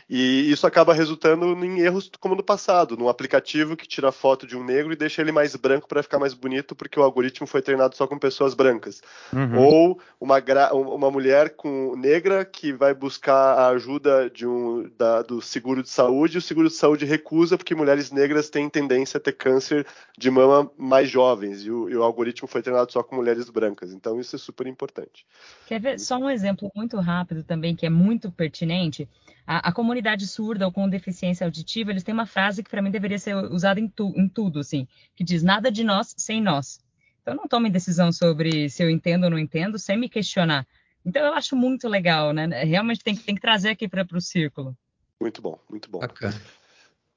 e isso acaba resultando em erros como no passado, num aplicativo que tira foto de um negro e deixa ele mais branco para ficar mais bonito, porque o algoritmo foi treinado só com pessoas brancas. Uhum. Ou uma, uma mulher com negra que vai buscar a ajuda de um, da, do seguro de saúde, e o seguro de saúde recusa porque mulheres negras têm tendência a ter câncer de mama mais jovens, e o, e o algoritmo foi treinado só com mulheres brancas. Então isso é super importante.
Quer ver só um exemplo muito rápido também, que é muito pertinente? A, a, comunidade surda ou com deficiência auditiva, eles têm uma frase que para mim deveria ser usada em, tu, em, tudo, assim, que diz nada de nós sem nós. Então não tome decisão sobre se eu entendo ou não entendo sem me questionar. Então eu acho muito legal, né? Realmente tem, tem que trazer aqui para o círculo.
Muito bom, muito bom. Bacana.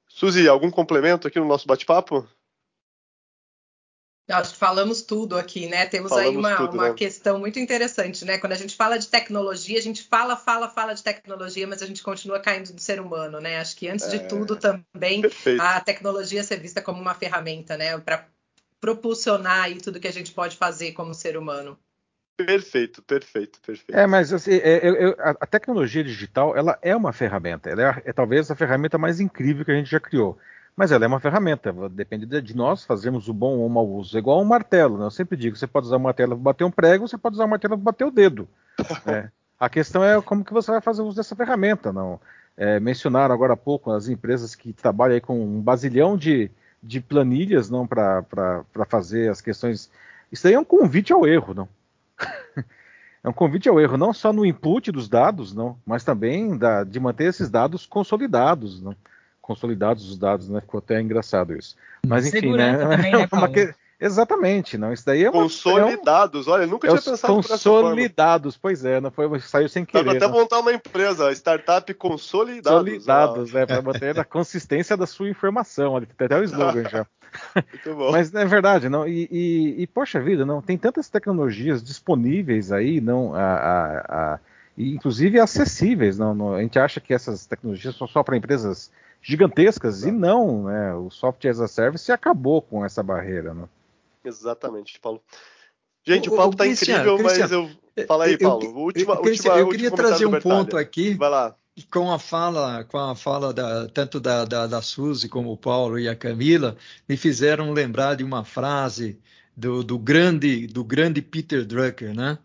Suzy, algum complemento aqui no nosso bate-papo?
Acho que falamos tudo aqui, né? Temos falamos aí uma, tudo, uma né? questão muito interessante, né? Quando a gente fala de tecnologia, a gente fala, fala, fala de tecnologia, mas a gente continua caindo do ser humano, né? Acho que antes é... de tudo também Perfeito. a tecnologia ser vista como uma ferramenta, né? Para propulsionar aí tudo que a gente pode fazer como ser humano.
Perfeito, perfeito, perfeito.
É, mas assim, é, é, a tecnologia digital, ela é uma ferramenta. Ela é, é talvez a ferramenta mais incrível que a gente já criou mas ela é uma ferramenta, depende de nós fazermos o bom ou o mau uso. É igual um martelo, né? eu sempre digo, você pode usar um martelo para bater um prego, você pode usar um martelo para bater o dedo. [laughs] né? A questão é como que você vai fazer uso dessa ferramenta. não? É, mencionaram agora há pouco as empresas que trabalham com um basilhão de, de planilhas não para fazer as questões. Isso aí é um convite ao erro, não? [laughs] é um convite ao erro, não só no input dos dados, não, mas também da, de manter esses dados consolidados, não? Consolidados os dados, né? Ficou até engraçado isso. Mas enfim, né?
Também, [laughs] né
que... Exatamente, não. Isso daí é
uma, Consolidados, é um... olha, nunca tinha pensado
Consolidados, pois é, não foi, saiu sem querer.
Dá até montar uma empresa, startup Consolidados.
Consolidados, é, para manter a consistência da sua informação. Olha, tem até o slogan já. [laughs] Muito bom. Mas é verdade, não. E, e, e, poxa vida, não. Tem tantas tecnologias disponíveis aí, não. A, a, a, inclusive acessíveis, não, não, A gente acha que essas tecnologias são só para empresas gigantescas e não, né? O software as a service acabou com essa barreira, não.
Exatamente, Paulo. Gente, o, o papo está incrível, mas eu. Fala aí, Paulo.
Eu, última, eu, última, eu queria trazer um ponto aqui. Vai lá. Com a fala, com a fala da, tanto da, da, da Suzy como o Paulo e a Camila, me fizeram lembrar de uma frase do, do grande do grande Peter Drucker, né?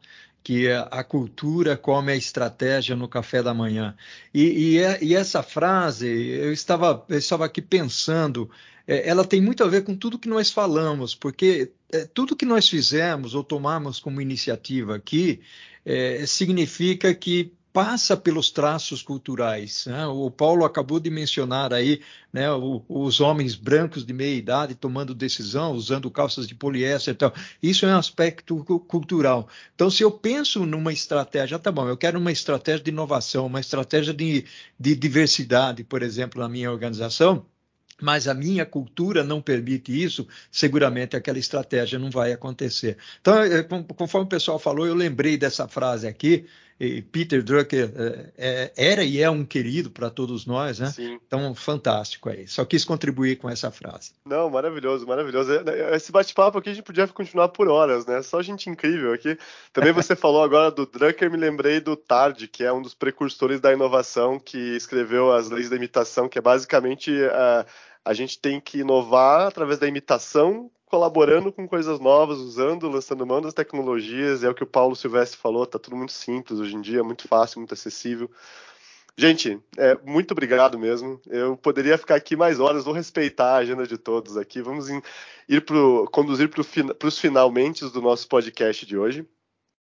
Que é a cultura come a estratégia no café da manhã. E, e, é, e essa frase, eu estava, eu estava aqui pensando, é, ela tem muito a ver com tudo que nós falamos, porque tudo que nós fizemos ou tomamos como iniciativa aqui é, significa que passa pelos traços culturais. Né? O Paulo acabou de mencionar aí né, os homens brancos de meia idade tomando decisão, usando calças de poliéster e tal. Isso é um aspecto cultural. Então, se eu penso numa estratégia, tá bom, eu quero uma estratégia de inovação, uma estratégia de, de diversidade, por exemplo, na minha organização, mas a minha cultura não permite isso, seguramente aquela estratégia não vai acontecer. Então, é, conforme o pessoal falou, eu lembrei dessa frase aqui. Peter Drucker é, é, era e é um querido para todos nós, né? Sim. Então, fantástico aí. Só quis contribuir com essa frase.
Não, maravilhoso, maravilhoso. Esse bate-papo aqui a gente podia continuar por horas, né? Só gente incrível aqui. Também você [laughs] falou agora do Drucker, me lembrei do Tard, que é um dos precursores da inovação, que escreveu as leis da imitação, que é basicamente. Uh, a gente tem que inovar através da imitação, colaborando com coisas novas, usando, lançando mão das tecnologias. É o que o Paulo Silvestre falou, tá tudo muito simples hoje em dia, muito fácil, muito acessível. Gente, é, muito obrigado mesmo. Eu poderia ficar aqui mais horas, vou respeitar a agenda de todos aqui. Vamos in, ir pro, conduzir para os finalmente do nosso podcast de hoje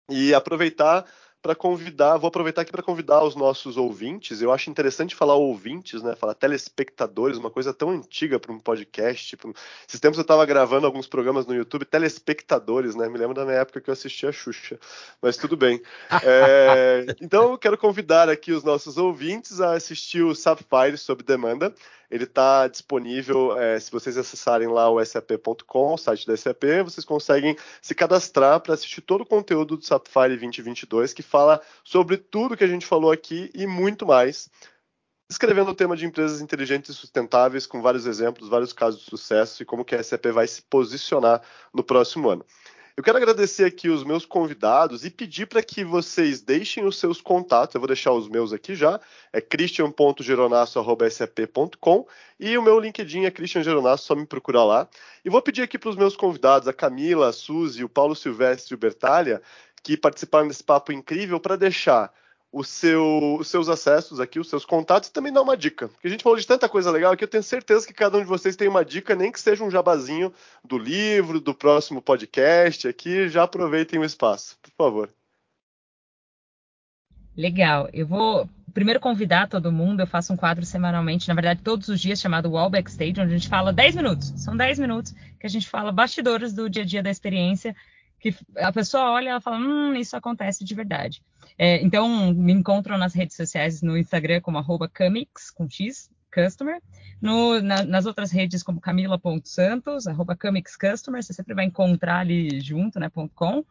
e aproveitar para convidar, vou aproveitar aqui para convidar os nossos ouvintes. Eu acho interessante falar ouvintes, né? Falar telespectadores, uma coisa tão antiga para um podcast. Pra Esses tempos eu estava gravando alguns programas no YouTube, telespectadores, né? Me lembro da minha época que eu assistia a Xuxa, mas tudo bem. [laughs] É... então eu quero convidar aqui os nossos ouvintes a assistir o Sapphire sob demanda. Ele está disponível, é, se vocês acessarem lá o sap.com, o site da SAP, vocês conseguem se cadastrar para assistir todo o conteúdo do Sapphire 2022, que fala sobre tudo que a gente falou aqui e muito mais descrevendo o tema de empresas inteligentes e sustentáveis, com vários exemplos, vários casos de sucesso e como que a SAP vai se posicionar no próximo ano. Eu quero agradecer aqui os meus convidados e pedir para que vocês deixem os seus contatos. Eu vou deixar os meus aqui já. É christian.geronasso.sap.com e o meu LinkedIn é Christian Geronasso, só me procurar lá. E vou pedir aqui para os meus convidados, a Camila, a Suzy, o Paulo Silvestre e o Bertalha, que participaram desse papo incrível, para deixar seu, os seus acessos aqui, os seus contatos e também dar uma dica. Porque a gente falou de tanta coisa legal aqui, eu tenho certeza que cada um de vocês tem uma dica, nem que seja um jabazinho do livro, do próximo podcast aqui. Já aproveitem o espaço, por favor.
Legal. Eu vou primeiro convidar todo mundo. Eu faço um quadro semanalmente, na verdade, todos os dias, chamado Wall Backstage, onde a gente fala 10 minutos. São 10 minutos que a gente fala bastidores do dia a dia da experiência que a pessoa olha e fala, hum, isso acontece de verdade. É, então, me encontram nas redes sociais, no Instagram como arroba Camix, com X, Customer. No, na, nas outras redes como camila.santos, arroba Camix Customer, você sempre vai encontrar ali junto, né, .com.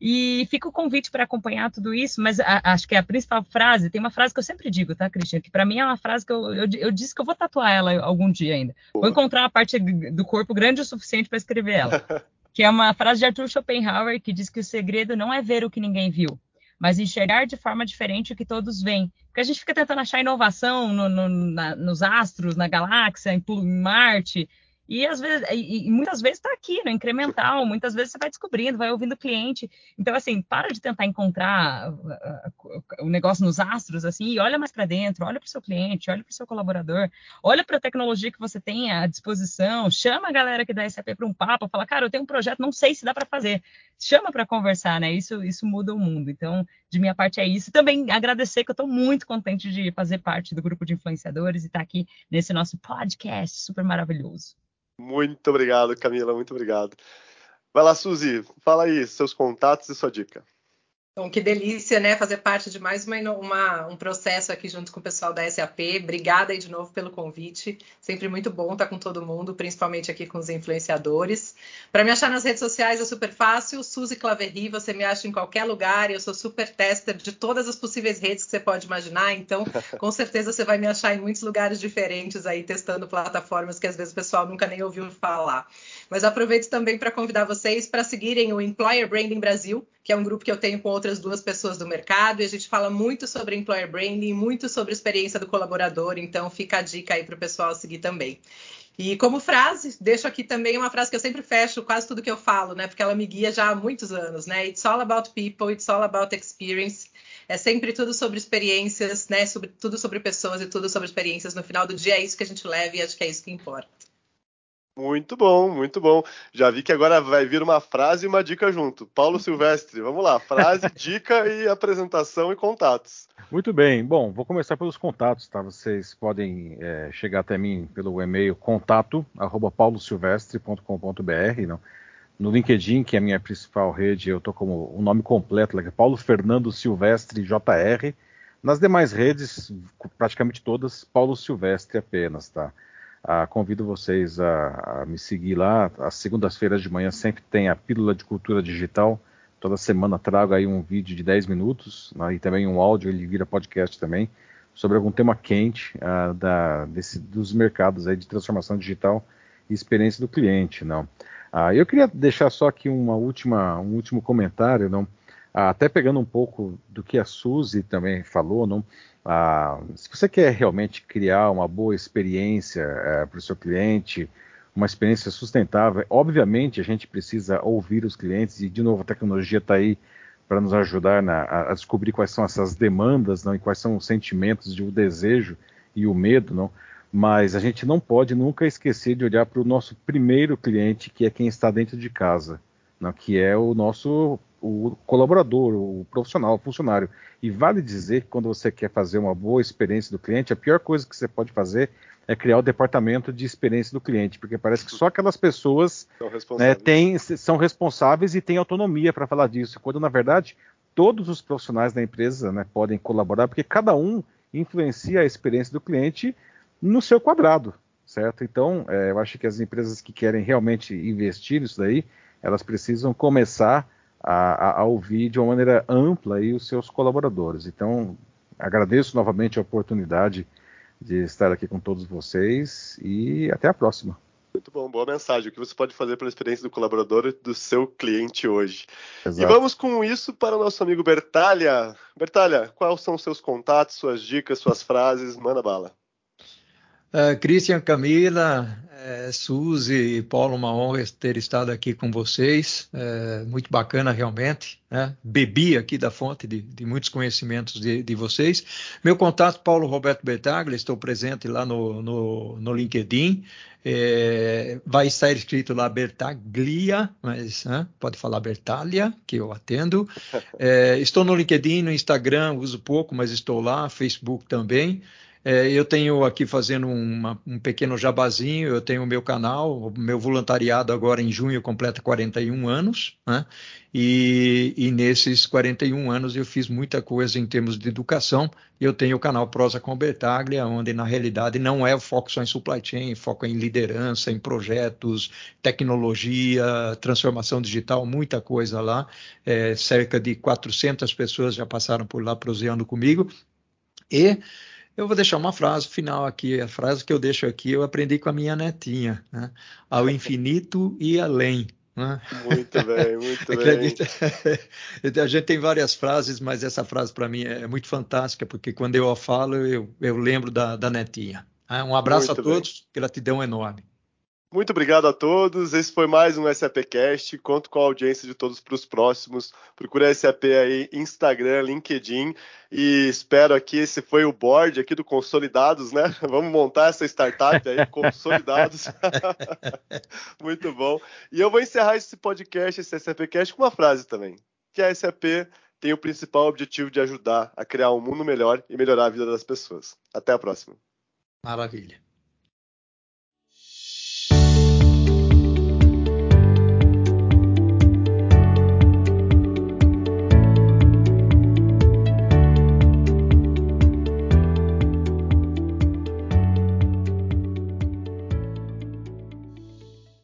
E fica o convite para acompanhar tudo isso, mas a, acho que a principal frase, tem uma frase que eu sempre digo, tá, Cristian? Que para mim é uma frase que eu, eu, eu, disse que eu vou tatuar ela algum dia ainda. Vou encontrar uma parte do corpo grande o suficiente para escrever ela. [laughs] que é uma frase de Arthur Schopenhauer que diz que o segredo não é ver o que ninguém viu, mas enxergar de forma diferente o que todos veem. Porque a gente fica tentando achar inovação no, no, na, nos astros, na galáxia, em, em Marte, E, às vezes, e, muitas vezes está aqui, no incremental, muitas vezes você vai descobrindo, vai ouvindo o cliente. Então, assim, para de tentar encontrar o negócio nos astros, assim, e olha mais para dentro, olha para o seu cliente, olha para o seu colaborador, olha para a tecnologia que você tem à disposição, chama a galera que dá SAP para um papo, fala, cara, eu tenho um projeto, não sei se dá para fazer. Chama para conversar, né? Isso, isso muda o mundo. Então, de minha parte é isso. Também agradecer que eu estou muito contente de fazer parte do grupo de influenciadores e estar tá aqui nesse nosso podcast super maravilhoso.
Muito obrigado, Camila, muito obrigado. Vai lá, Suzy, fala aí seus contatos e sua dica.
Então, que delícia, né? Fazer parte de mais uma, uma, um processo aqui junto com o pessoal da SAP. Obrigada aí de novo pelo convite. Sempre muito bom estar com todo mundo, principalmente aqui com os influenciadores. Para me achar nas redes sociais é super fácil. Suzy Claverry, você me acha em qualquer lugar. Eu sou super tester de todas as possíveis redes que você pode imaginar. Então, [laughs] com certeza você vai me achar em muitos lugares diferentes aí, testando plataformas que às vezes o pessoal nunca nem ouviu falar. Mas aproveito também para convidar vocês para seguirem o Employer Branding Brasil, que é um grupo que eu tenho com outras duas pessoas do mercado, e a gente fala muito sobre Employer Branding, muito sobre experiência do colaborador, então fica a dica aí para o pessoal seguir também. E como frase, deixo aqui também uma frase que eu sempre fecho quase tudo que eu falo, né? Porque ela me guia já há muitos anos, né? It's all about people, it's all about experience. É sempre tudo sobre experiências, né? Sobre, tudo sobre pessoas e tudo sobre experiências. No final do dia é isso que a gente leva e acho que é isso que importa.
Muito bom, muito bom. Já vi que agora vai vir uma frase e uma dica junto. Paulo Silvestre, vamos lá. Frase, [laughs] dica e apresentação e contatos.
Muito bem. Bom, vou começar pelos contatos, tá? Vocês podem é, chegar até mim pelo e-mail contato paulosilvestre.com.br. Não? No LinkedIn, que é a minha principal rede, eu estou como o nome completo, é Paulo Fernando Silvestre JR. Nas demais redes, praticamente todas, Paulo Silvestre apenas, tá? Ah, convido vocês a, a, me seguir lá. Às segundas-feiras de manhã sempre tem a Pílula de Cultura Digital. Toda semana trago aí um vídeo de 10 minutos né, e também um áudio, ele vira podcast também, sobre algum tema quente ah, da, desse, dos mercados aí de transformação digital e experiência do cliente. Não. Ah, eu queria deixar só aqui uma última, um último comentário, não? Ah, até pegando um pouco do que a Suzy também falou, não? Ah, se você quer realmente criar uma boa experiência é, para o seu cliente, uma experiência sustentável, obviamente a gente precisa ouvir os clientes e, de novo, a tecnologia está aí para nos ajudar na, a, descobrir quais são essas demandas não, e quais são os sentimentos de o desejo e o medo. Não? Mas a gente não pode nunca esquecer de olhar para o nosso primeiro cliente, que é quem está dentro de casa, não, que é o nosso o colaborador, o profissional, o funcionário. E vale dizer que quando você quer fazer uma boa experiência do cliente, a pior coisa que você pode fazer é criar o departamento de experiência do cliente, porque parece que só aquelas pessoas são né, têm, são responsáveis e têm autonomia para falar disso, quando na verdade todos os profissionais da empresa né, podem colaborar, porque cada um influencia a experiência do cliente no seu quadrado, certo? Então, é, eu acho que as empresas que querem realmente investir nisso daí, elas precisam começar a, a, ouvir de uma maneira ampla aí os seus colaboradores. Então, agradeço novamente a oportunidade de estar aqui com todos vocês e até a próxima.
Muito bom, boa mensagem. O que você pode fazer pela experiência do colaborador e do seu cliente hoje.
Exato.
E vamos com isso para o nosso amigo Bertalha. Bertalha, quais são os seus contatos, suas dicas, suas frases? Manda bala.
Uh, Christian, Camila, é, Suzy e Paulo, uma honra ter estado aqui com vocês. É, muito bacana, realmente. Né? Bebi aqui da fonte de, de muitos conhecimentos de, de, vocês. Meu contato, Paulo Roberto Bertaglia, estou presente lá no, no, no LinkedIn. É, vai estar escrito lá Bertaglia, mas né? pode falar Bertalia, que eu atendo. [laughs] Estou no LinkedIn, no Instagram, uso pouco, mas estou lá, Facebook também. É, eu tenho aqui fazendo uma, um pequeno jabazinho, eu tenho o meu canal, o meu voluntariado agora em junho completa 41 anos, né? E, e, nesses 41 anos eu fiz muita coisa em termos de educação. Eu tenho o canal Prosa com Bertaglia, onde na realidade não é o foco só em supply chain, foco em liderança, em projetos, tecnologia, transformação digital, muita coisa lá. É, cerca de 400 pessoas já passaram por lá proseando comigo. E eu vou deixar uma frase final aqui, a frase que eu deixo aqui eu aprendi com a minha netinha, né? ao infinito e além.
Né? Muito bem, [laughs] muito bem. [laughs]
a gente tem várias frases, mas essa frase para mim é muito fantástica, porque quando eu a falo, eu, eu lembro da, da netinha. Né? Um abraço muito a todos, bem. gratidão enorme.
Muito obrigado a todos. Esse foi mais um SAPcast. Conto com a audiência de todos para os próximos. Procura a SAP aí, Instagram, LinkedIn. E espero aqui, esse foi o board aqui do Consolidados, né? [laughs] Vamos montar essa startup aí, Consolidados. [laughs] Muito bom. E eu vou encerrar esse podcast, esse SAPcast, com uma frase também. Que a SAP tem o principal objetivo de ajudar a criar um mundo melhor e melhorar a vida das pessoas. Até a próxima.
Maravilha.